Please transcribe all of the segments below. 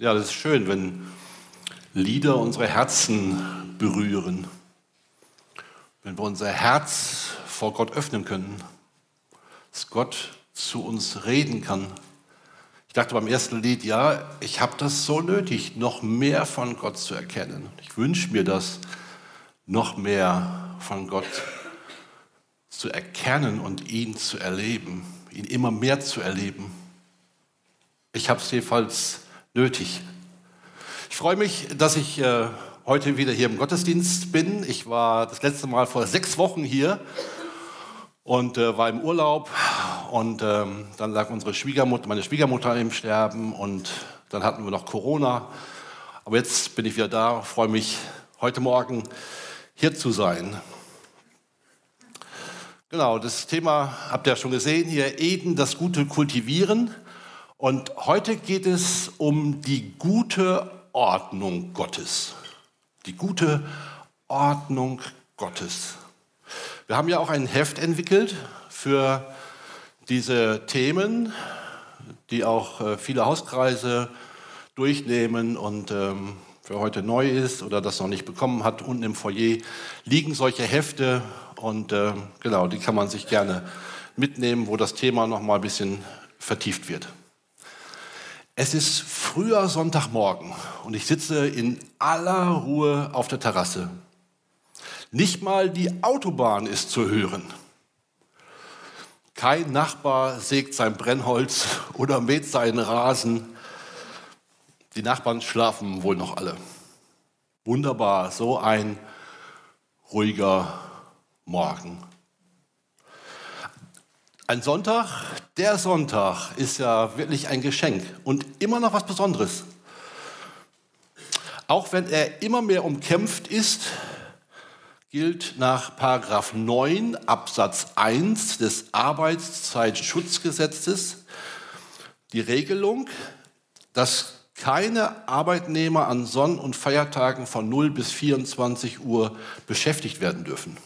Ja, das ist schön, wenn Lieder unsere Herzen berühren, wenn wir unser Herz vor Gott öffnen können, dass Gott zu uns reden kann. Ich dachte beim ersten Lied, ja, ich habe das so nötig, noch mehr von Gott zu erkennen. Ich wünsche mir das, noch mehr von Gott zu erkennen und ihn zu erleben, ihn immer mehr zu erleben. Ich habe es jedenfalls nötig. Ich freue mich, dass ich äh, heute wieder hier im Gottesdienst bin. Ich war das letzte Mal vor sechs Wochen hier und äh, war im Urlaub und ähm, dann lag unsere Schwiegermutter, meine Schwiegermutter im Sterben und dann hatten wir noch Corona. Aber jetzt bin ich wieder da, freue mich heute Morgen hier zu sein. Genau, das Thema habt ihr ja schon gesehen hier, Eden, das Gute kultivieren. Und heute geht es um die gute Ordnung Gottes. Die gute Ordnung Gottes. Wir haben ja auch ein Heft entwickelt für diese Themen, die auch äh, viele Hauskreise durchnehmen und ähm, wer heute neu ist oder das noch nicht bekommen hat, unten im Foyer liegen solche Hefte und äh, genau, die kann man sich gerne mitnehmen, wo das Thema noch mal ein bisschen vertieft wird. Es ist früher Sonntagmorgen und ich sitze in aller Ruhe auf der Terrasse. Nicht mal die Autobahn ist zu hören. Kein Nachbar sägt sein Brennholz oder mäht seinen Rasen. Die Nachbarn schlafen wohl noch alle. Wunderbar, so ein ruhiger Morgen. Ein Sonntag, der Sonntag ist ja wirklich ein Geschenk und immer noch was Besonderes. Auch wenn er immer mehr umkämpft ist, gilt nach 9 Absatz 1 des Arbeitszeitschutzgesetzes die Regelung, dass keine Arbeitnehmer an Sonn- und Feiertagen von 0 bis 24 Uhr beschäftigt werden dürfen.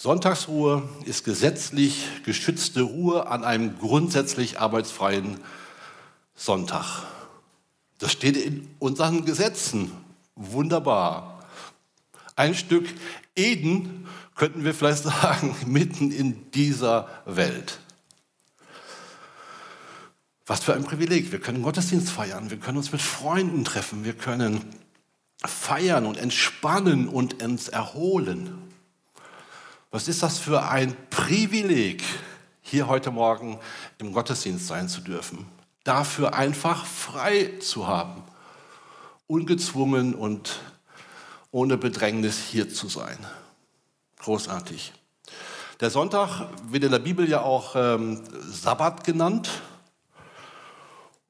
Sonntagsruhe ist gesetzlich geschützte Ruhe an einem grundsätzlich arbeitsfreien Sonntag. Das steht in unseren Gesetzen. Wunderbar. Ein Stück Eden könnten wir vielleicht sagen, mitten in dieser Welt. Was für ein Privileg. Wir können Gottesdienst feiern, wir können uns mit Freunden treffen, wir können feiern und entspannen und uns erholen. Was ist das für ein Privileg, hier heute Morgen im Gottesdienst sein zu dürfen? Dafür einfach frei zu haben, ungezwungen und ohne Bedrängnis hier zu sein. Großartig. Der Sonntag wird in der Bibel ja auch ähm, Sabbat genannt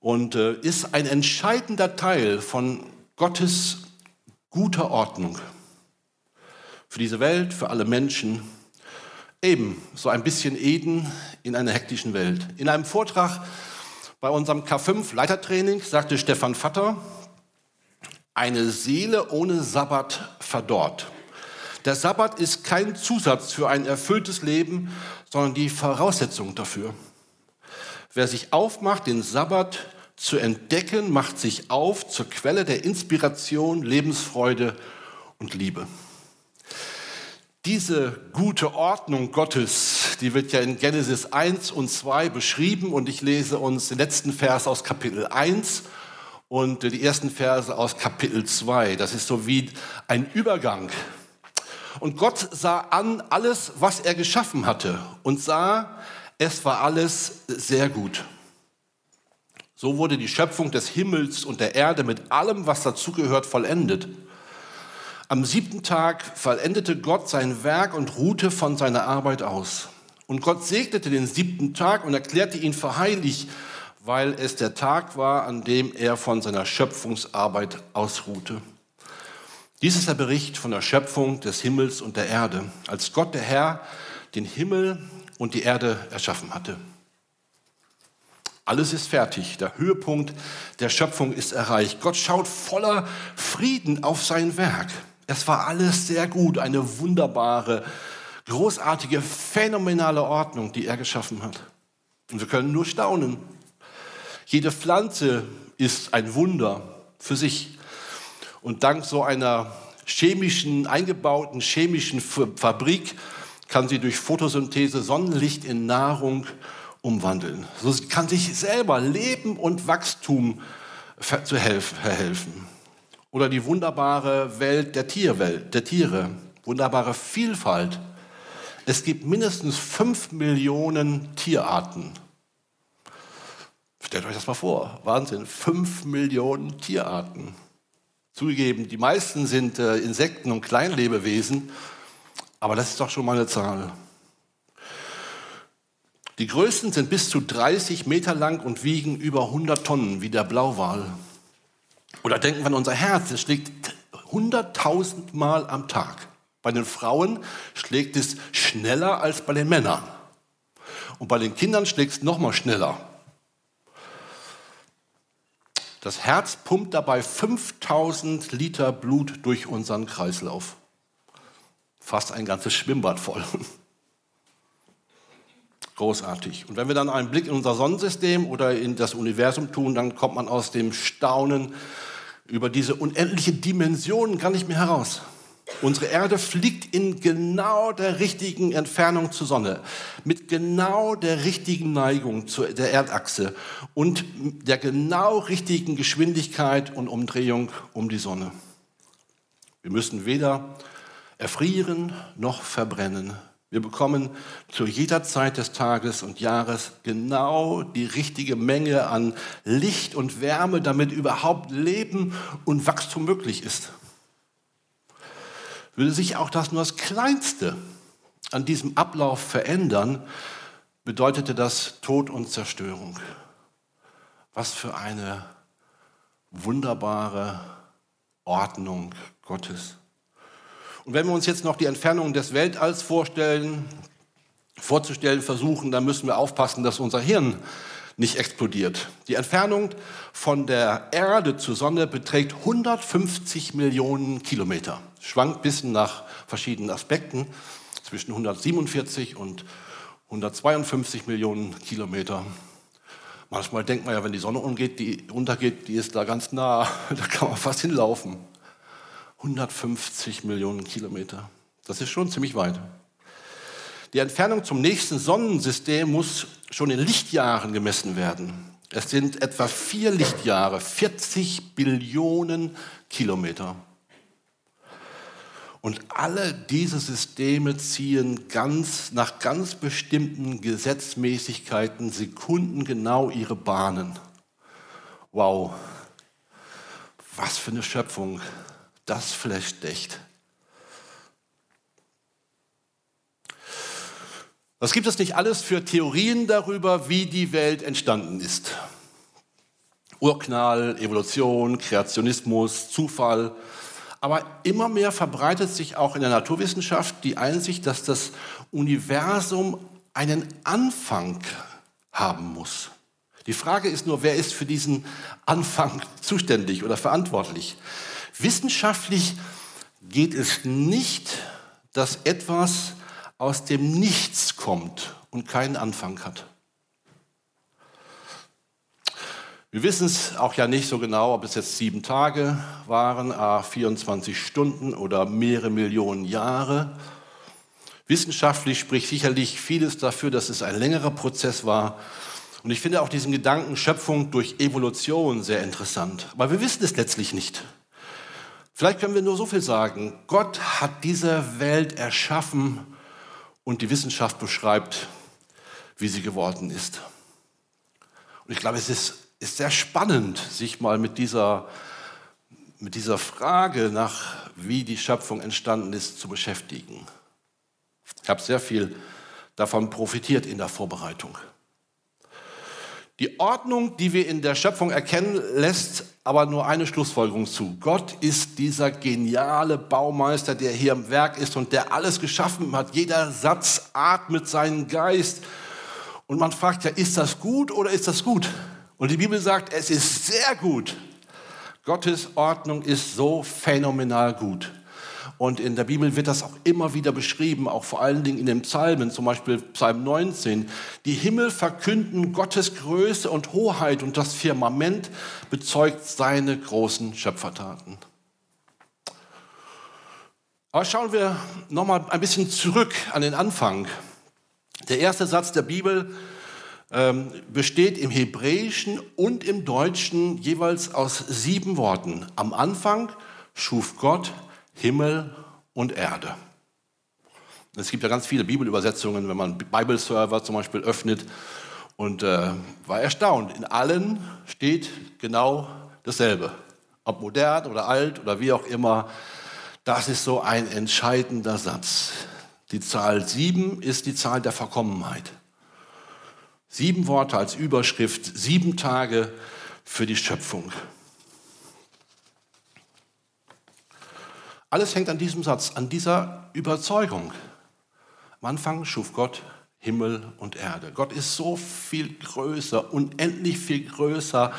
und äh, ist ein entscheidender Teil von Gottes guter Ordnung für diese Welt, für alle Menschen. Eben so ein bisschen Eden in einer hektischen Welt. In einem Vortrag bei unserem K5 Leitertraining sagte Stefan Vatter, eine Seele ohne Sabbat verdorrt. Der Sabbat ist kein Zusatz für ein erfülltes Leben, sondern die Voraussetzung dafür. Wer sich aufmacht, den Sabbat zu entdecken, macht sich auf zur Quelle der Inspiration, Lebensfreude und Liebe. Diese gute Ordnung Gottes, die wird ja in Genesis 1 und 2 beschrieben und ich lese uns den letzten Vers aus Kapitel 1 und die ersten Verse aus Kapitel 2. Das ist so wie ein Übergang. Und Gott sah an alles, was er geschaffen hatte und sah, es war alles sehr gut. So wurde die Schöpfung des Himmels und der Erde mit allem, was dazugehört, vollendet. Am siebten Tag vollendete Gott sein Werk und ruhte von seiner Arbeit aus. Und Gott segnete den siebten Tag und erklärte ihn für heilig, weil es der Tag war, an dem er von seiner Schöpfungsarbeit ausruhte. Dies ist der Bericht von der Schöpfung des Himmels und der Erde, als Gott der Herr den Himmel und die Erde erschaffen hatte. Alles ist fertig. Der Höhepunkt der Schöpfung ist erreicht. Gott schaut voller Frieden auf sein Werk. Es war alles sehr gut, eine wunderbare, großartige, phänomenale Ordnung, die er geschaffen hat. Und wir können nur staunen. Jede Pflanze ist ein Wunder für sich. Und dank so einer chemischen, eingebauten chemischen Fabrik kann sie durch Photosynthese Sonnenlicht in Nahrung umwandeln. So kann sich selber Leben und Wachstum verhelfen. Oder die wunderbare Welt der Tierwelt, der Tiere, wunderbare Vielfalt. Es gibt mindestens fünf Millionen Tierarten. Stellt euch das mal vor, Wahnsinn, fünf Millionen Tierarten. Zugegeben, die meisten sind äh, Insekten und Kleinlebewesen, aber das ist doch schon mal eine Zahl. Die größten sind bis zu 30 Meter lang und wiegen über 100 Tonnen, wie der Blauwal. Oder denken wir an unser Herz, es schlägt 100.000 Mal am Tag. Bei den Frauen schlägt es schneller als bei den Männern. Und bei den Kindern schlägt es noch mal schneller. Das Herz pumpt dabei 5000 Liter Blut durch unseren Kreislauf. Fast ein ganzes Schwimmbad voll. Großartig. Und wenn wir dann einen Blick in unser Sonnensystem oder in das Universum tun, dann kommt man aus dem Staunen über diese unendliche Dimension gar nicht mehr heraus. Unsere Erde fliegt in genau der richtigen Entfernung zur Sonne, mit genau der richtigen Neigung zur der Erdachse und der genau richtigen Geschwindigkeit und Umdrehung um die Sonne. Wir müssen weder erfrieren noch verbrennen. Wir bekommen zu jeder Zeit des Tages und Jahres genau die richtige Menge an Licht und Wärme, damit überhaupt Leben und Wachstum möglich ist. Würde sich auch das nur das Kleinste an diesem Ablauf verändern, bedeutete das Tod und Zerstörung. Was für eine wunderbare Ordnung Gottes. Und wenn wir uns jetzt noch die Entfernung des Weltalls vorstellen, vorzustellen versuchen, dann müssen wir aufpassen, dass unser Hirn nicht explodiert. Die Entfernung von der Erde zur Sonne beträgt 150 Millionen Kilometer. Schwankt ein bisschen nach verschiedenen Aspekten, zwischen 147 und 152 Millionen Kilometer. Manchmal denkt man ja, wenn die Sonne umgeht, die untergeht, die ist da ganz nah, da kann man fast hinlaufen. 150 Millionen Kilometer. Das ist schon ziemlich weit. Die Entfernung zum nächsten Sonnensystem muss schon in Lichtjahren gemessen werden. Es sind etwa vier Lichtjahre, 40 Billionen Kilometer. Und alle diese Systeme ziehen ganz, nach ganz bestimmten Gesetzmäßigkeiten sekundengenau ihre Bahnen. Wow, was für eine Schöpfung das flasht echt. Was gibt es nicht alles für Theorien darüber, wie die Welt entstanden ist? Urknall, Evolution, Kreationismus, Zufall. Aber immer mehr verbreitet sich auch in der Naturwissenschaft die Einsicht, dass das Universum einen Anfang haben muss. Die Frage ist nur, wer ist für diesen Anfang zuständig oder verantwortlich? Wissenschaftlich geht es nicht, dass etwas aus dem Nichts kommt und keinen Anfang hat. Wir wissen es auch ja nicht so genau, ob es jetzt sieben Tage waren, 24 Stunden oder mehrere Millionen Jahre. Wissenschaftlich spricht sicherlich vieles dafür, dass es ein längerer Prozess war. Und ich finde auch diesen Gedanken Schöpfung durch Evolution sehr interessant. Aber wir wissen es letztlich nicht. Vielleicht können wir nur so viel sagen. Gott hat diese Welt erschaffen und die Wissenschaft beschreibt, wie sie geworden ist. Und ich glaube, es ist, ist sehr spannend, sich mal mit dieser, mit dieser Frage nach, wie die Schöpfung entstanden ist, zu beschäftigen. Ich habe sehr viel davon profitiert in der Vorbereitung. Die Ordnung, die wir in der Schöpfung erkennen, lässt aber nur eine Schlussfolgerung zu. Gott ist dieser geniale Baumeister, der hier im Werk ist und der alles geschaffen hat. Jeder Satz atmet seinen Geist. Und man fragt ja, ist das gut oder ist das gut? Und die Bibel sagt, es ist sehr gut. Gottes Ordnung ist so phänomenal gut. Und in der Bibel wird das auch immer wieder beschrieben, auch vor allen Dingen in den Psalmen, zum Beispiel Psalm 19. Die Himmel verkünden Gottes Größe und Hoheit und das Firmament bezeugt seine großen Schöpfertaten. Aber schauen wir nochmal ein bisschen zurück an den Anfang. Der erste Satz der Bibel ähm, besteht im Hebräischen und im Deutschen jeweils aus sieben Worten. Am Anfang schuf Gott Himmel und Erde. Es gibt ja ganz viele Bibelübersetzungen, wenn man Bible-Server zum Beispiel öffnet und äh, war erstaunt. In allen steht genau dasselbe. Ob modern oder alt oder wie auch immer, das ist so ein entscheidender Satz. Die Zahl sieben ist die Zahl der Verkommenheit. Sieben Worte als Überschrift, sieben Tage für die Schöpfung. Alles hängt an diesem Satz, an dieser Überzeugung. Am Anfang schuf Gott Himmel und Erde. Gott ist so viel größer, unendlich viel größer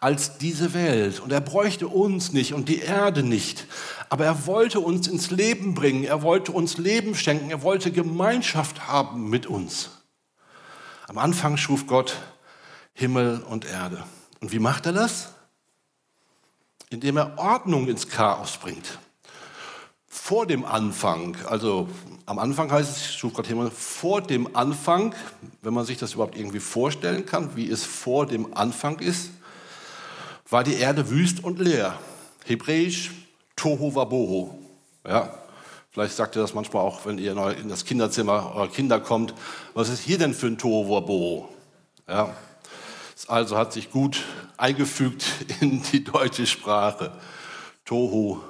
als diese Welt. Und er bräuchte uns nicht und die Erde nicht. Aber er wollte uns ins Leben bringen. Er wollte uns Leben schenken. Er wollte Gemeinschaft haben mit uns. Am Anfang schuf Gott Himmel und Erde. Und wie macht er das? Indem er Ordnung ins Chaos bringt. Vor dem Anfang, also am Anfang heißt es, schuf Gott Himmel, vor dem Anfang, wenn man sich das überhaupt irgendwie vorstellen kann, wie es vor dem Anfang ist, war die Erde wüst und leer. Hebräisch Tohu Wabohu. Ja, vielleicht sagt ihr das manchmal auch, wenn ihr in das Kinderzimmer eurer Kinder kommt. Was ist hier denn für ein Tohu Wabohu? Ja, also hat sich gut eingefügt in die deutsche Sprache. Tohu.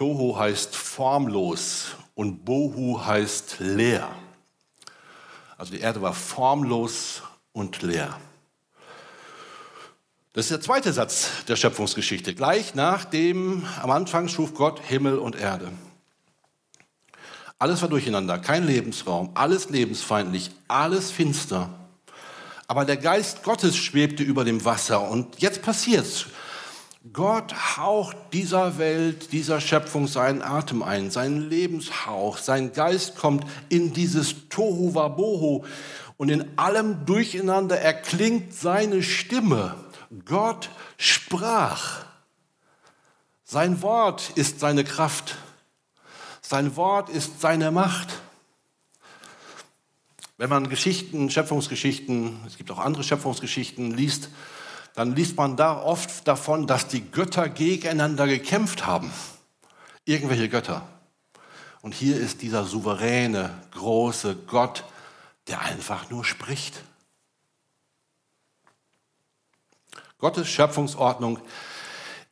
Tohu heißt formlos und Bohu heißt leer. Also die Erde war formlos und leer. Das ist der zweite Satz der Schöpfungsgeschichte. Gleich nach dem, am Anfang schuf Gott Himmel und Erde. Alles war durcheinander, kein Lebensraum, alles lebensfeindlich, alles finster. Aber der Geist Gottes schwebte über dem Wasser und jetzt passiert's. Gott haucht dieser Welt, dieser Schöpfung seinen Atem ein, seinen Lebenshauch. Sein Geist kommt in dieses Tohu Wabohu und in allem Durcheinander erklingt seine Stimme. Gott sprach. Sein Wort ist seine Kraft. Sein Wort ist seine Macht. Wenn man Geschichten, Schöpfungsgeschichten, es gibt auch andere Schöpfungsgeschichten liest, dann liest man da oft davon, dass die Götter gegeneinander gekämpft haben. Irgendwelche Götter. Und hier ist dieser souveräne, große Gott, der einfach nur spricht. Gottes Schöpfungsordnung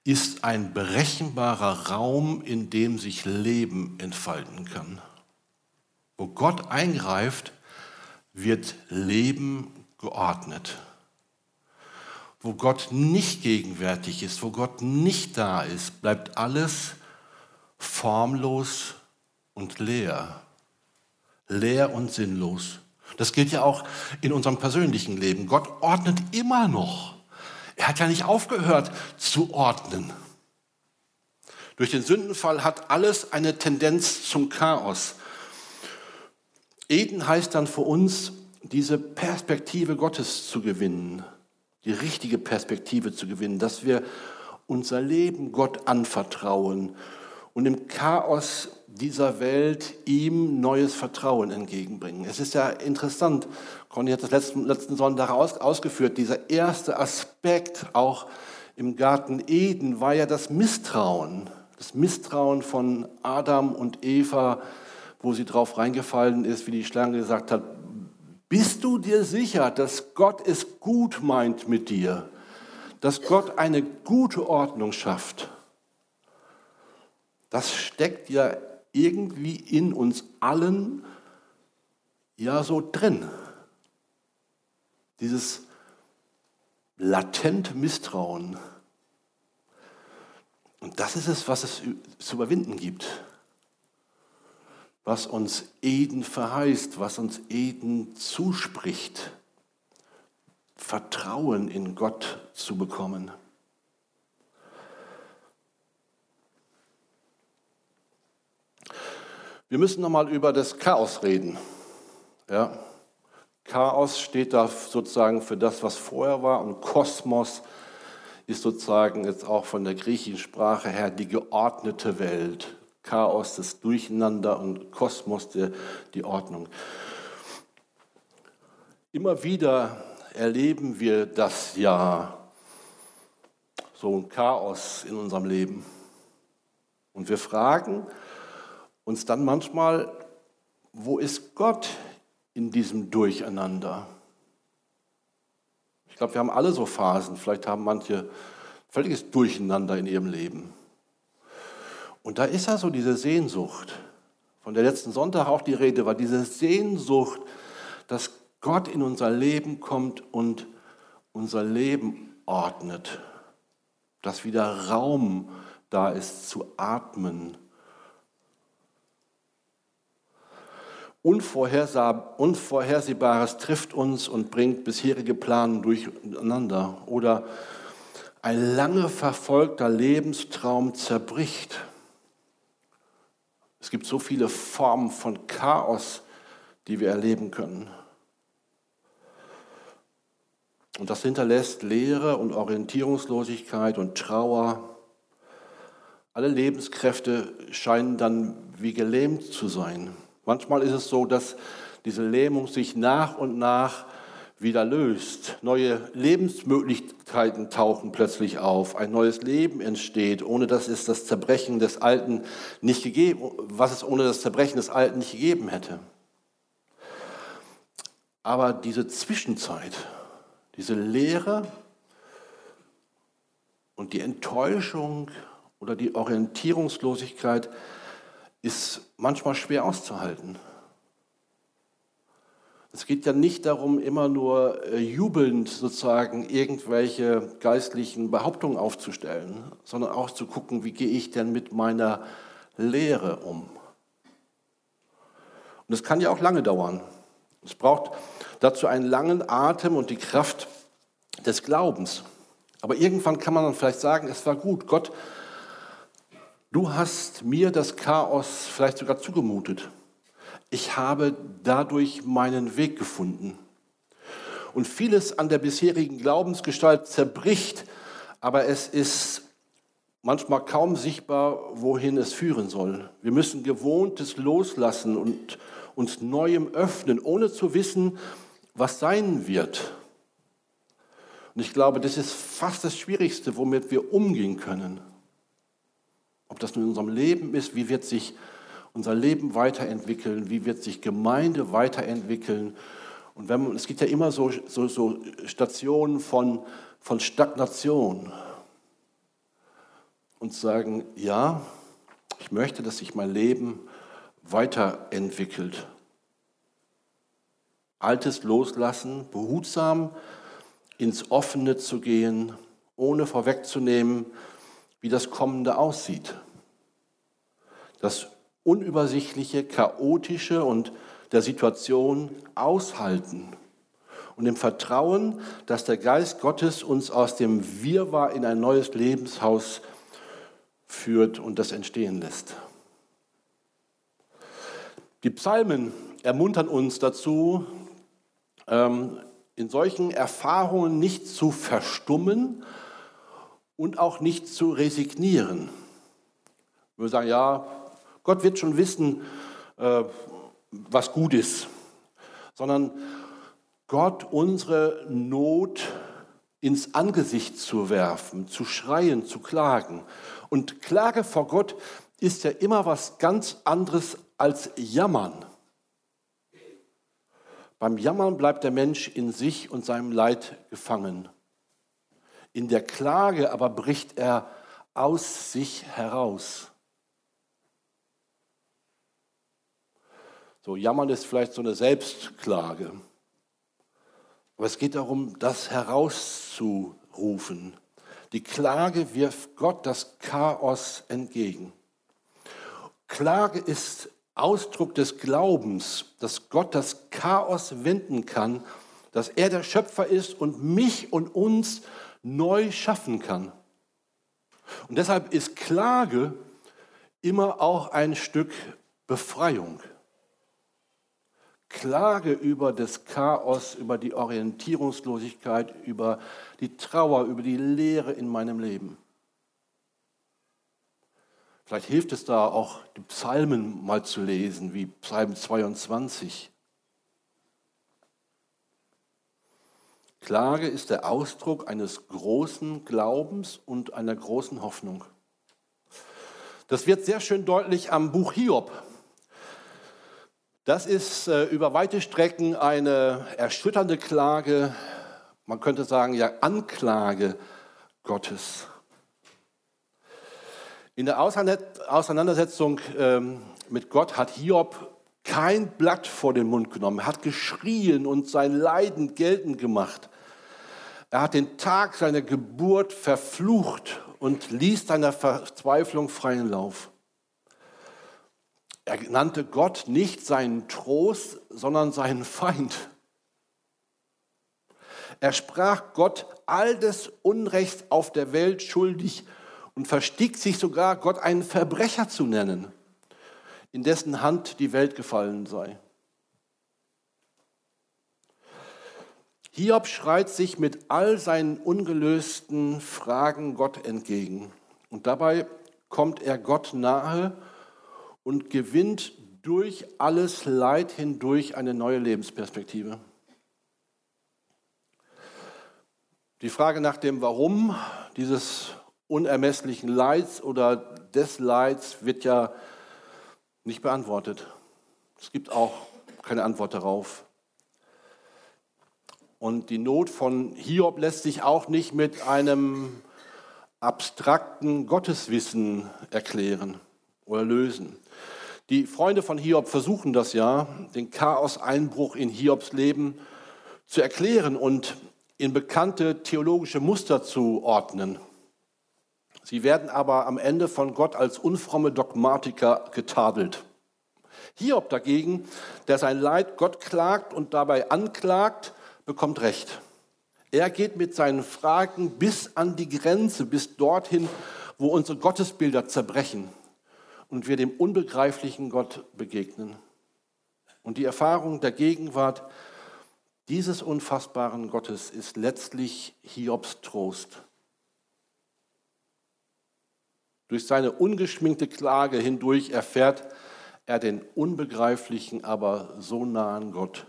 ist ein berechenbarer Raum, in dem sich Leben entfalten kann. Wo Gott eingreift, wird Leben geordnet. Wo Gott nicht gegenwärtig ist, wo Gott nicht da ist, bleibt alles formlos und leer. Leer und sinnlos. Das gilt ja auch in unserem persönlichen Leben. Gott ordnet immer noch. Er hat ja nicht aufgehört zu ordnen. Durch den Sündenfall hat alles eine Tendenz zum Chaos. Eden heißt dann für uns, diese Perspektive Gottes zu gewinnen, die richtige Perspektive zu gewinnen, dass wir unser Leben Gott anvertrauen und im Chaos dieser Welt ihm neues Vertrauen entgegenbringen. Es ist ja interessant, Conny hat das letzten, letzten Sonntag aus, ausgeführt, dieser erste Aspekt auch im Garten Eden war ja das Misstrauen. Das Misstrauen von Adam und Eva, wo sie drauf reingefallen ist, wie die Schlange gesagt hat, bist du dir sicher, dass Gott es gut meint mit dir? Dass Gott eine gute Ordnung schafft? Das steckt ja irgendwie in uns allen ja so drin. Dieses latent Misstrauen. Und das ist es, was es zu überwinden gibt. Was uns Eden verheißt, was uns Eden zuspricht. Vertrauen in Gott zu bekommen. Wir müssen nochmal über das Chaos reden. Ja. Chaos steht da sozusagen für das, was vorher war und Kosmos ist sozusagen jetzt auch von der griechischen Sprache her die geordnete Welt. Chaos, das Durcheinander und Kosmos, die, die Ordnung. Immer wieder erleben wir das ja, so ein Chaos in unserem Leben. Und wir fragen uns dann manchmal, wo ist Gott in diesem Durcheinander? Ich glaube, wir haben alle so Phasen. Vielleicht haben manche völliges Durcheinander in ihrem Leben. Und da ist ja so diese Sehnsucht, von der letzten Sonntag auch die Rede war, diese Sehnsucht, dass Gott in unser Leben kommt und unser Leben ordnet, dass wieder Raum da ist zu atmen. Unvorhersehbares trifft uns und bringt bisherige Planen durcheinander. Oder ein lange verfolgter Lebenstraum zerbricht. Es gibt so viele Formen von Chaos, die wir erleben können. Und das hinterlässt Leere und Orientierungslosigkeit und Trauer alle Lebenskräfte scheinen dann wie gelähmt zu sein. Manchmal ist es so, dass diese Lähmung sich nach und nach wieder löst. Neue Lebensmöglichkeiten tauchen plötzlich auf. Ein neues Leben entsteht, ohne dass es das Zerbrechen des Alten nicht gegeben, was es ohne das Zerbrechen des Alten nicht gegeben hätte. Aber diese Zwischenzeit, diese Leere und die Enttäuschung oder die Orientierungslosigkeit ist manchmal schwer auszuhalten. Es geht ja nicht darum, immer nur äh, jubelnd sozusagen irgendwelche geistlichen Behauptungen aufzustellen, sondern auch zu gucken, wie gehe ich denn mit meiner Lehre um. Und es kann ja auch lange dauern. Es braucht dazu einen langen Atem und die Kraft des Glaubens. Aber irgendwann kann man dann vielleicht sagen, es war gut, Gott Du hast mir das Chaos vielleicht sogar zugemutet. Ich habe dadurch meinen Weg gefunden. Und vieles an der bisherigen Glaubensgestalt zerbricht, aber es ist manchmal kaum sichtbar, wohin es führen soll. Wir müssen Gewohntes loslassen und uns Neuem öffnen, ohne zu wissen, was sein wird. Und ich glaube, das ist fast das Schwierigste, womit wir umgehen können. Ob das nun in unserem Leben ist, wie wird sich unser Leben weiterentwickeln, wie wird sich Gemeinde weiterentwickeln. Und wenn man, es gibt ja immer so, so, so Stationen von, von Stagnation. Und sagen, ja, ich möchte, dass sich mein Leben weiterentwickelt. Altes loslassen, behutsam ins Offene zu gehen, ohne vorwegzunehmen, wie das Kommende aussieht. Das unübersichtliche, chaotische und der Situation aushalten und im Vertrauen, dass der Geist Gottes uns aus dem Wirrwarr in ein neues Lebenshaus führt und das entstehen lässt. Die Psalmen ermuntern uns dazu, ähm, in solchen Erfahrungen nicht zu verstummen, und auch nicht zu resignieren. Wir sagen, ja, Gott wird schon wissen, äh, was gut ist, sondern Gott unsere Not ins Angesicht zu werfen, zu schreien, zu klagen. Und Klage vor Gott ist ja immer was ganz anderes als Jammern. Beim Jammern bleibt der Mensch in sich und seinem Leid gefangen. In der Klage aber bricht er aus sich heraus. So, jammern ist vielleicht so eine Selbstklage. Aber es geht darum, das herauszurufen. Die Klage wirft Gott das Chaos entgegen. Klage ist Ausdruck des Glaubens, dass Gott das Chaos wenden kann, dass er der Schöpfer ist und mich und uns neu schaffen kann. Und deshalb ist Klage immer auch ein Stück Befreiung. Klage über das Chaos, über die Orientierungslosigkeit, über die Trauer, über die Leere in meinem Leben. Vielleicht hilft es da auch, die Psalmen mal zu lesen, wie Psalm 22. Klage ist der Ausdruck eines großen Glaubens und einer großen Hoffnung. Das wird sehr schön deutlich am Buch Hiob. Das ist äh, über weite Strecken eine erschütternde Klage, man könnte sagen ja Anklage Gottes. In der Auseinandersetzung ähm, mit Gott hat Hiob kein Blatt vor den Mund genommen. Hat geschrien und sein Leiden geltend gemacht. Er hat den Tag seiner Geburt verflucht und ließ seiner Verzweiflung freien Lauf. Er nannte Gott nicht seinen Trost, sondern seinen Feind. Er sprach Gott all des Unrechts auf der Welt schuldig und verstieg sich sogar, Gott einen Verbrecher zu nennen, in dessen Hand die Welt gefallen sei. Hiob schreit sich mit all seinen ungelösten Fragen Gott entgegen. Und dabei kommt er Gott nahe und gewinnt durch alles Leid hindurch eine neue Lebensperspektive. Die Frage nach dem Warum dieses unermesslichen Leids oder des Leids wird ja nicht beantwortet. Es gibt auch keine Antwort darauf. Und die Not von Hiob lässt sich auch nicht mit einem abstrakten Gotteswissen erklären oder lösen. Die Freunde von Hiob versuchen das ja, den Chaos-Einbruch in Hiobs Leben zu erklären und in bekannte theologische Muster zu ordnen. Sie werden aber am Ende von Gott als unfromme Dogmatiker getadelt. Hiob dagegen, der sein Leid Gott klagt und dabei anklagt, bekommt Recht. Er geht mit seinen Fragen bis an die Grenze, bis dorthin, wo unsere Gottesbilder zerbrechen und wir dem unbegreiflichen Gott begegnen. Und die Erfahrung der Gegenwart dieses unfassbaren Gottes ist letztlich Hiobs Trost. Durch seine ungeschminkte Klage hindurch erfährt er den unbegreiflichen, aber so nahen Gott.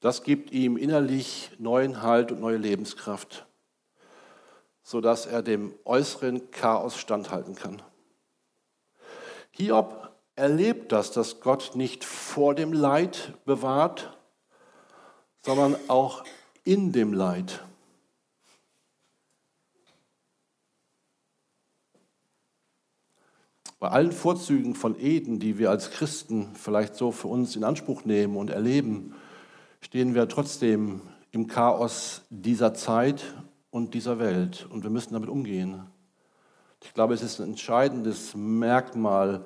Das gibt ihm innerlich neuen Halt und neue Lebenskraft sodass er dem äußeren Chaos standhalten kann. Hiob erlebt das, dass Gott nicht vor dem Leid bewahrt, sondern auch in dem Leid. Bei allen Vorzügen von Eden, die wir als Christen vielleicht so für uns in Anspruch nehmen und erleben, stehen wir trotzdem im Chaos dieser Zeit und dieser Welt. Und wir müssen damit umgehen. Ich glaube, es ist ein entscheidendes Merkmal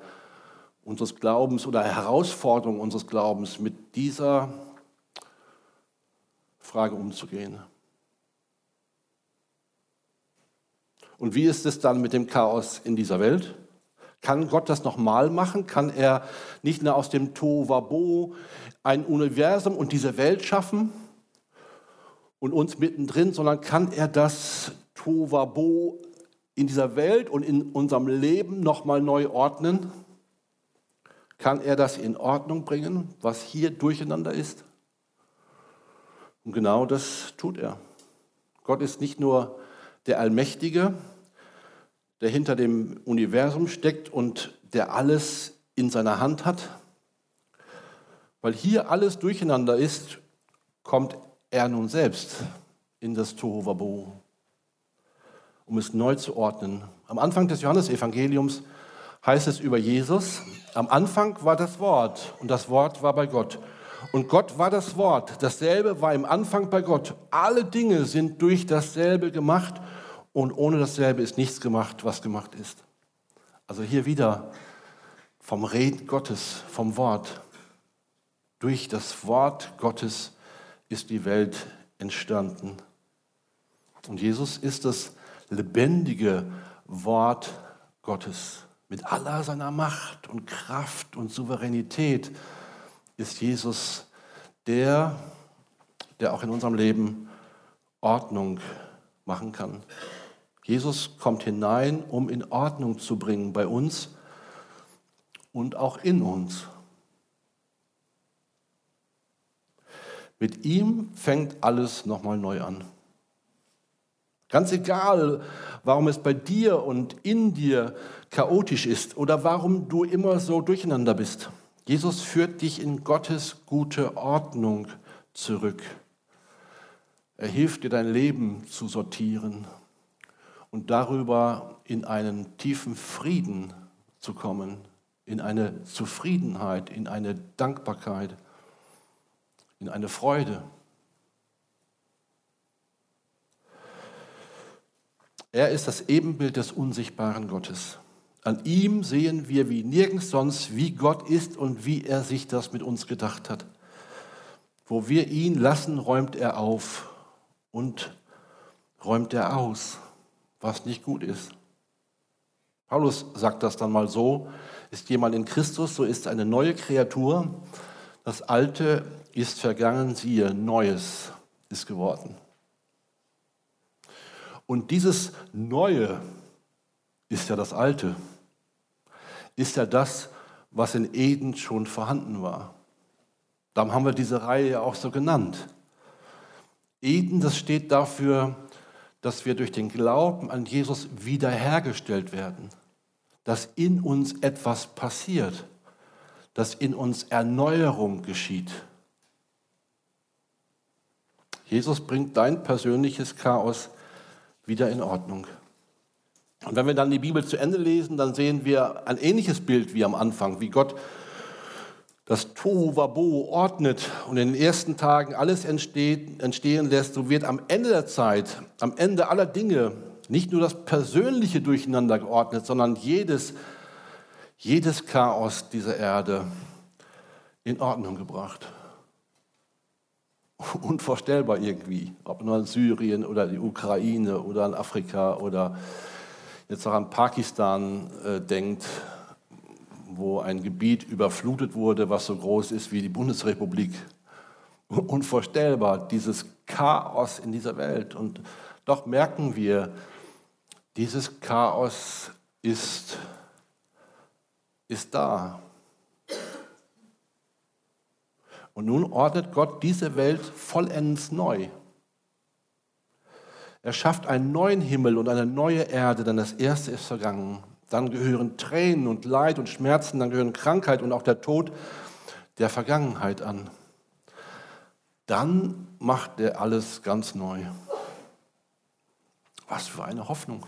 unseres Glaubens oder Herausforderung unseres Glaubens, mit dieser Frage umzugehen. Und wie ist es dann mit dem Chaos in dieser Welt? Kann Gott das nochmal machen? Kann er nicht nur aus dem Tovabo ein Universum und diese Welt schaffen? Und uns mittendrin, sondern kann er das Tovabo in dieser Welt und in unserem Leben nochmal neu ordnen? Kann er das in Ordnung bringen, was hier durcheinander ist? Und genau das tut er. Gott ist nicht nur der Allmächtige, der hinter dem Universum steckt und der alles in seiner Hand hat. Weil hier alles durcheinander ist, kommt er nun selbst in das Tohuwabohu, um es neu zu ordnen. Am Anfang des Johannesevangeliums heißt es über Jesus, am Anfang war das Wort und das Wort war bei Gott. Und Gott war das Wort. Dasselbe war im Anfang bei Gott. Alle Dinge sind durch dasselbe gemacht und ohne dasselbe ist nichts gemacht, was gemacht ist. Also hier wieder vom Reden Gottes, vom Wort. Durch das Wort Gottes ist die Welt entstanden. Und Jesus ist das lebendige Wort Gottes. Mit aller seiner Macht und Kraft und Souveränität ist Jesus der, der auch in unserem Leben Ordnung machen kann. Jesus kommt hinein, um in Ordnung zu bringen bei uns und auch in uns. Mit ihm fängt alles nochmal neu an. Ganz egal, warum es bei dir und in dir chaotisch ist oder warum du immer so durcheinander bist. Jesus führt dich in Gottes gute Ordnung zurück. Er hilft dir dein Leben zu sortieren und darüber in einen tiefen Frieden zu kommen, in eine Zufriedenheit, in eine Dankbarkeit, in eine Freude. Er ist das Ebenbild des unsichtbaren Gottes. An ihm sehen wir wie nirgends sonst, wie Gott ist und wie er sich das mit uns gedacht hat. Wo wir ihn lassen, räumt er auf und räumt er aus, was nicht gut ist. Paulus sagt das dann mal so, ist jemand in Christus, so ist eine neue Kreatur. Das Alte ist vergangen, siehe, Neues ist geworden. Und dieses Neue ist ja das Alte ist ja das, was in Eden schon vorhanden war. Darum haben wir diese Reihe ja auch so genannt. Eden, das steht dafür, dass wir durch den Glauben an Jesus wiederhergestellt werden, dass in uns etwas passiert, dass in uns Erneuerung geschieht. Jesus bringt dein persönliches Chaos wieder in Ordnung. Und wenn wir dann die Bibel zu Ende lesen, dann sehen wir ein ähnliches Bild wie am Anfang, wie Gott das Tohu Wabo ordnet und in den ersten Tagen alles entsteht, entstehen lässt, so wird am Ende der Zeit, am Ende aller Dinge, nicht nur das persönliche Durcheinander geordnet, sondern jedes, jedes Chaos dieser Erde in Ordnung gebracht. Unvorstellbar irgendwie, ob nur in Syrien oder die Ukraine oder in Afrika oder jetzt auch an Pakistan äh, denkt, wo ein Gebiet überflutet wurde, was so groß ist wie die Bundesrepublik. Unvorstellbar, dieses Chaos in dieser Welt. Und doch merken wir, dieses Chaos ist, ist da. Und nun ordnet Gott diese Welt vollends neu. Er schafft einen neuen Himmel und eine neue Erde, denn das erste ist vergangen. Dann gehören Tränen und Leid und Schmerzen, dann gehören Krankheit und auch der Tod der Vergangenheit an. Dann macht er alles ganz neu. Was für eine Hoffnung.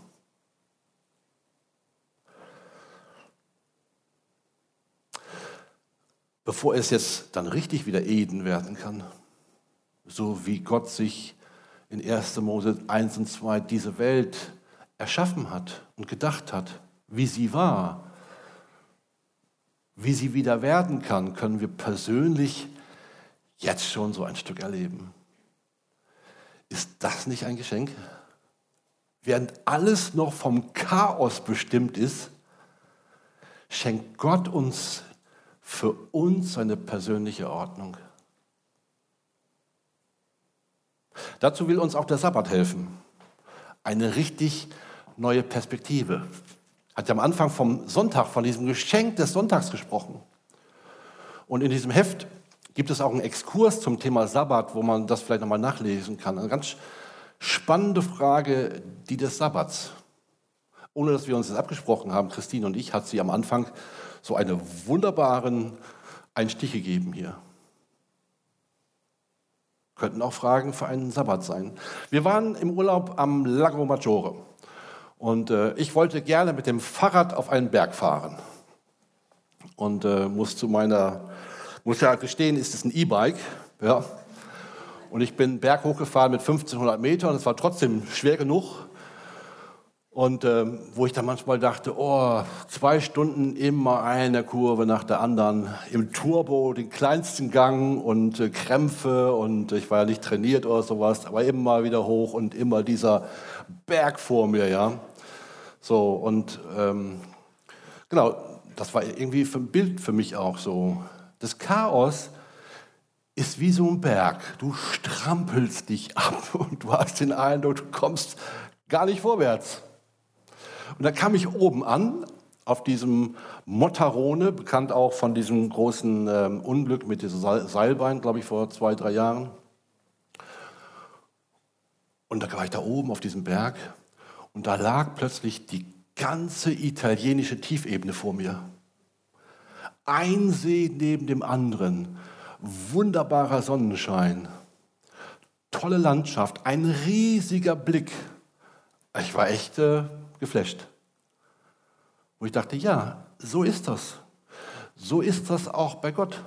Bevor es jetzt dann richtig wieder Eden werden kann, so wie Gott sich in 1. Mose 1 und 2 diese Welt erschaffen hat und gedacht hat, wie sie war, wie sie wieder werden kann, können wir persönlich jetzt schon so ein Stück erleben. Ist das nicht ein Geschenk? Während alles noch vom Chaos bestimmt ist, schenkt Gott uns für uns seine persönliche Ordnung. Dazu will uns auch der Sabbat helfen. Eine richtig neue Perspektive. Hat ja am Anfang vom Sonntag, von diesem Geschenk des Sonntags gesprochen. Und in diesem Heft gibt es auch einen Exkurs zum Thema Sabbat, wo man das vielleicht nochmal nachlesen kann. Eine ganz spannende Frage, die des Sabbats. Ohne dass wir uns das abgesprochen haben, Christine und ich, hat sie am Anfang so einen wunderbaren Einstich gegeben hier. Könnten auch Fragen für einen Sabbat sein. Wir waren im Urlaub am Lago Maggiore und äh, ich wollte gerne mit dem Fahrrad auf einen Berg fahren. Und äh, muss zu meiner, muss ja gestehen, ist es ein E-Bike. Ja. Und ich bin Berg hochgefahren mit 1500 Metern und es war trotzdem schwer genug. Und ähm, wo ich dann manchmal dachte, oh, zwei Stunden immer eine Kurve nach der anderen, im Turbo, den kleinsten Gang und äh, Krämpfe und ich war ja nicht trainiert oder sowas, aber immer wieder hoch und immer dieser Berg vor mir, ja. So, und ähm, Genau, das war irgendwie ein Bild für mich auch so. Das Chaos ist wie so ein Berg. Du strampelst dich ab und du hast den Eindruck, du kommst gar nicht vorwärts. Und da kam ich oben an, auf diesem Mottarone, bekannt auch von diesem großen ähm, Unglück mit diesem Seilbein, glaube ich, vor zwei, drei Jahren. Und da war ich da oben auf diesem Berg und da lag plötzlich die ganze italienische Tiefebene vor mir. Ein See neben dem anderen, wunderbarer Sonnenschein, tolle Landschaft, ein riesiger Blick. Ich war echt äh, geflasht. Wo ich dachte, ja, so ist das. So ist das auch bei Gott.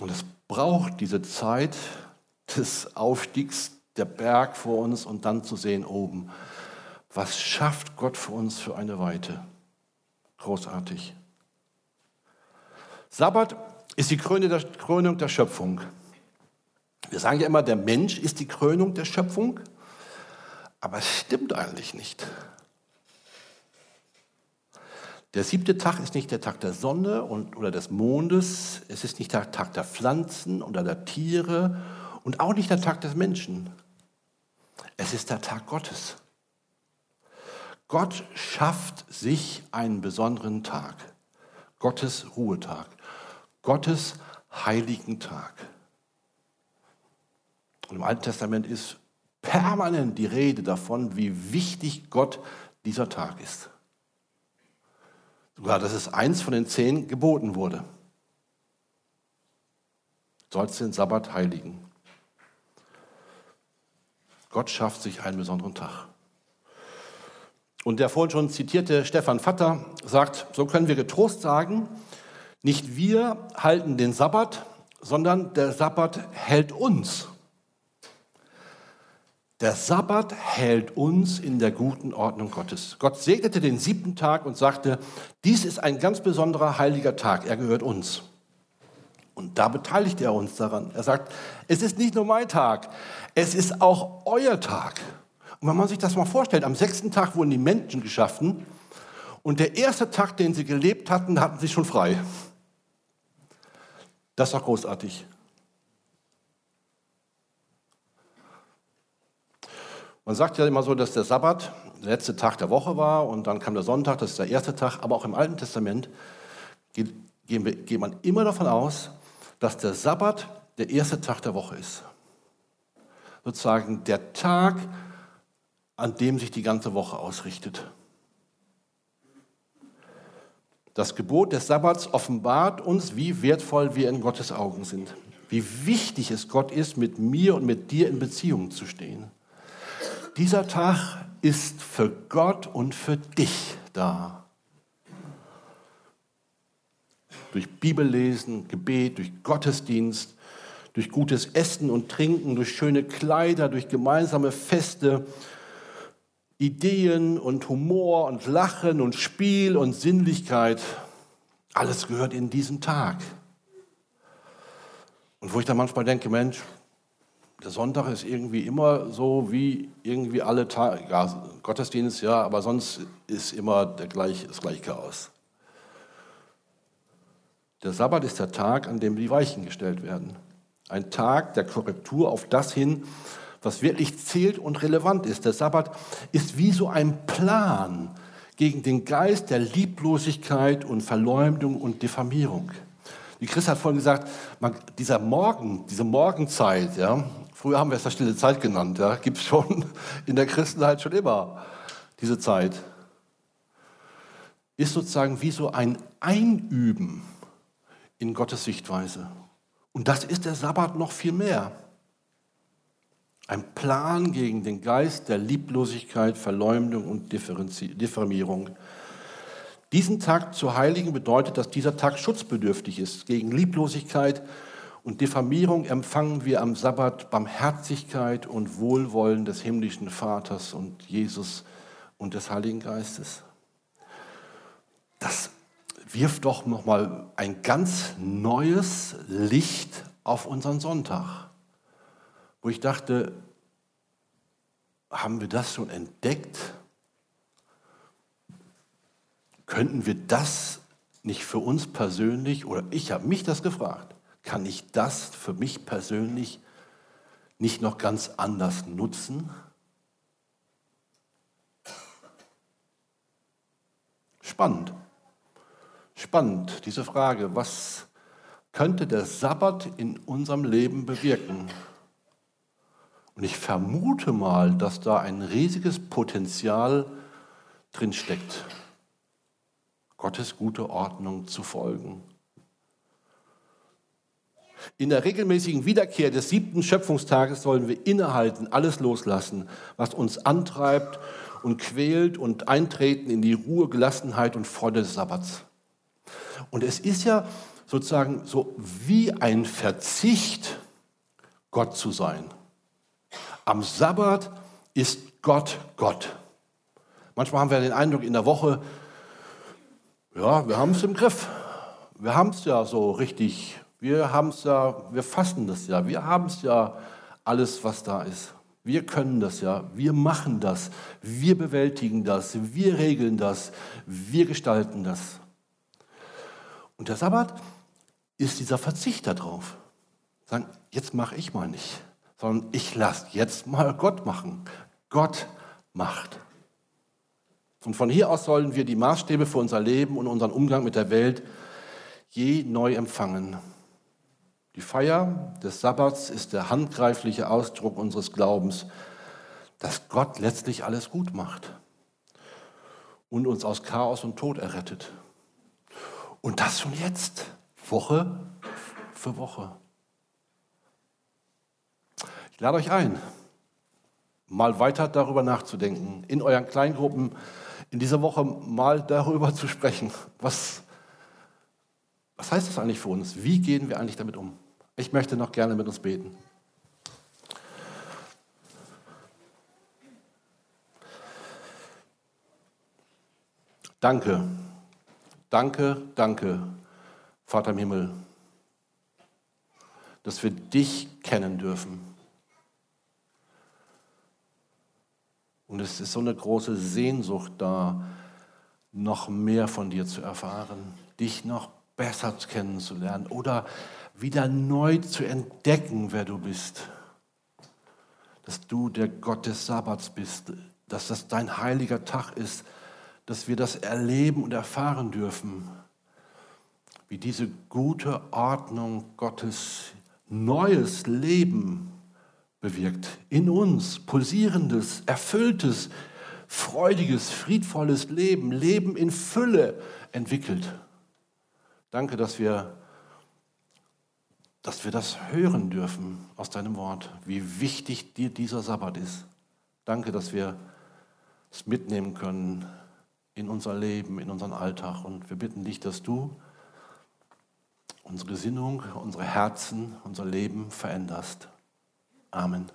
Und es braucht diese Zeit des Aufstiegs, der Berg vor uns und dann zu sehen oben. Was schafft Gott für uns für eine Weite? Großartig. Sabbat ist die Krönung der Schöpfung. Wir sagen ja immer, der Mensch ist die Krönung der Schöpfung, aber es stimmt eigentlich nicht. Der siebte Tag ist nicht der Tag der Sonne und, oder des Mondes, es ist nicht der Tag der Pflanzen oder der Tiere und auch nicht der Tag des Menschen. Es ist der Tag Gottes. Gott schafft sich einen besonderen Tag, Gottes Ruhetag, Gottes heiligen Tag. Und im Alten Testament ist permanent die Rede davon, wie wichtig Gott dieser Tag ist. Sogar, dass es eins von den zehn geboten wurde. Sollst den Sabbat heiligen. Gott schafft sich einen besonderen Tag. Und der vorhin schon zitierte Stefan Vatter sagt, so können wir getrost sagen, nicht wir halten den Sabbat, sondern der Sabbat hält uns. Der Sabbat hält uns in der guten Ordnung Gottes. Gott segnete den siebten Tag und sagte, dies ist ein ganz besonderer heiliger Tag, er gehört uns. Und da beteiligt er uns daran. Er sagt, es ist nicht nur mein Tag, es ist auch euer Tag. Und wenn man sich das mal vorstellt, am sechsten Tag wurden die Menschen geschaffen und der erste Tag, den sie gelebt hatten, hatten sie schon frei. Das ist doch großartig. Man sagt ja immer so, dass der Sabbat der letzte Tag der Woche war und dann kam der Sonntag, das ist der erste Tag. Aber auch im Alten Testament geht, geht man immer davon aus, dass der Sabbat der erste Tag der Woche ist. Sozusagen der Tag, an dem sich die ganze Woche ausrichtet. Das Gebot des Sabbats offenbart uns, wie wertvoll wir in Gottes Augen sind. Wie wichtig es Gott ist, mit mir und mit dir in Beziehung zu stehen. Dieser Tag ist für Gott und für dich da. Durch Bibellesen, Gebet, durch Gottesdienst, durch gutes Essen und Trinken, durch schöne Kleider, durch gemeinsame Feste, Ideen und Humor und Lachen und Spiel und Sinnlichkeit. Alles gehört in diesen Tag. Und wo ich dann manchmal denke, Mensch, der Sonntag ist irgendwie immer so wie irgendwie alle Tage, ja, Gottesdienst, ja, aber sonst ist immer der gleich, das gleiche Chaos. Der Sabbat ist der Tag, an dem die Weichen gestellt werden. Ein Tag der Korrektur auf das hin, was wirklich zählt und relevant ist. Der Sabbat ist wie so ein Plan gegen den Geist der Lieblosigkeit und Verleumdung und Diffamierung. Wie Chris hat vorhin gesagt, man, dieser Morgen, diese Morgenzeit, ja, Früher haben wir es ja stille Zeit genannt. Ja. Gibt es schon in der Christenheit schon immer diese Zeit. Ist sozusagen wie so ein Einüben in Gottes Sichtweise. Und das ist der Sabbat noch viel mehr. Ein Plan gegen den Geist der Lieblosigkeit, Verleumdung und Diffamierung. Diesen Tag zu heiligen bedeutet, dass dieser Tag schutzbedürftig ist gegen Lieblosigkeit, und Diffamierung empfangen wir am Sabbat Barmherzigkeit und Wohlwollen des himmlischen Vaters und Jesus und des Heiligen Geistes. Das wirft doch noch mal ein ganz neues Licht auf unseren Sonntag, wo ich dachte, haben wir das schon entdeckt? könnten wir das nicht für uns persönlich, oder ich habe mich das gefragt, kann ich das für mich persönlich nicht noch ganz anders nutzen? Spannend. Spannend, diese Frage, was könnte der Sabbat in unserem Leben bewirken? Und ich vermute mal, dass da ein riesiges Potenzial drinsteckt, Gottes gute Ordnung zu folgen. In der regelmäßigen Wiederkehr des siebten Schöpfungstages sollen wir innehalten, alles loslassen, was uns antreibt und quält und eintreten in die Ruhe, Gelassenheit und Freude des Sabbats. Und es ist ja sozusagen so wie ein Verzicht, Gott zu sein. Am Sabbat ist Gott Gott. Manchmal haben wir den Eindruck in der Woche, ja, wir haben es im Griff. Wir haben es ja so richtig. Wir haben es ja, wir fassen das ja. Wir haben es ja alles, was da ist. Wir können das ja, wir machen das, wir bewältigen das, wir regeln das, wir gestalten das. Und der Sabbat ist dieser Verzicht darauf. Sagen, jetzt mache ich mal nicht, sondern ich lasse jetzt mal Gott machen. Gott macht. Und von hier aus sollen wir die Maßstäbe für unser Leben und unseren Umgang mit der Welt je neu empfangen. Die Feier des Sabbats ist der handgreifliche Ausdruck unseres Glaubens, dass Gott letztlich alles gut macht und uns aus Chaos und Tod errettet. Und das schon jetzt, Woche für Woche. Ich lade euch ein, mal weiter darüber nachzudenken, in euren Kleingruppen in dieser Woche mal darüber zu sprechen, was, was heißt das eigentlich für uns? Wie gehen wir eigentlich damit um? Ich möchte noch gerne mit uns beten. Danke, danke, danke, Vater im Himmel, dass wir dich kennen dürfen. Und es ist so eine große Sehnsucht da, noch mehr von dir zu erfahren, dich noch besser kennenzulernen oder wieder neu zu entdecken, wer du bist. Dass du der Gott des Sabbats bist, dass das dein heiliger Tag ist, dass wir das erleben und erfahren dürfen, wie diese gute Ordnung Gottes neues Leben bewirkt. In uns pulsierendes, erfülltes, freudiges, friedvolles Leben, Leben in Fülle entwickelt. Danke, dass wir dass wir das hören dürfen aus deinem Wort, wie wichtig dir dieser Sabbat ist. Danke, dass wir es mitnehmen können in unser Leben, in unseren Alltag. Und wir bitten dich, dass du unsere Gesinnung, unsere Herzen, unser Leben veränderst. Amen.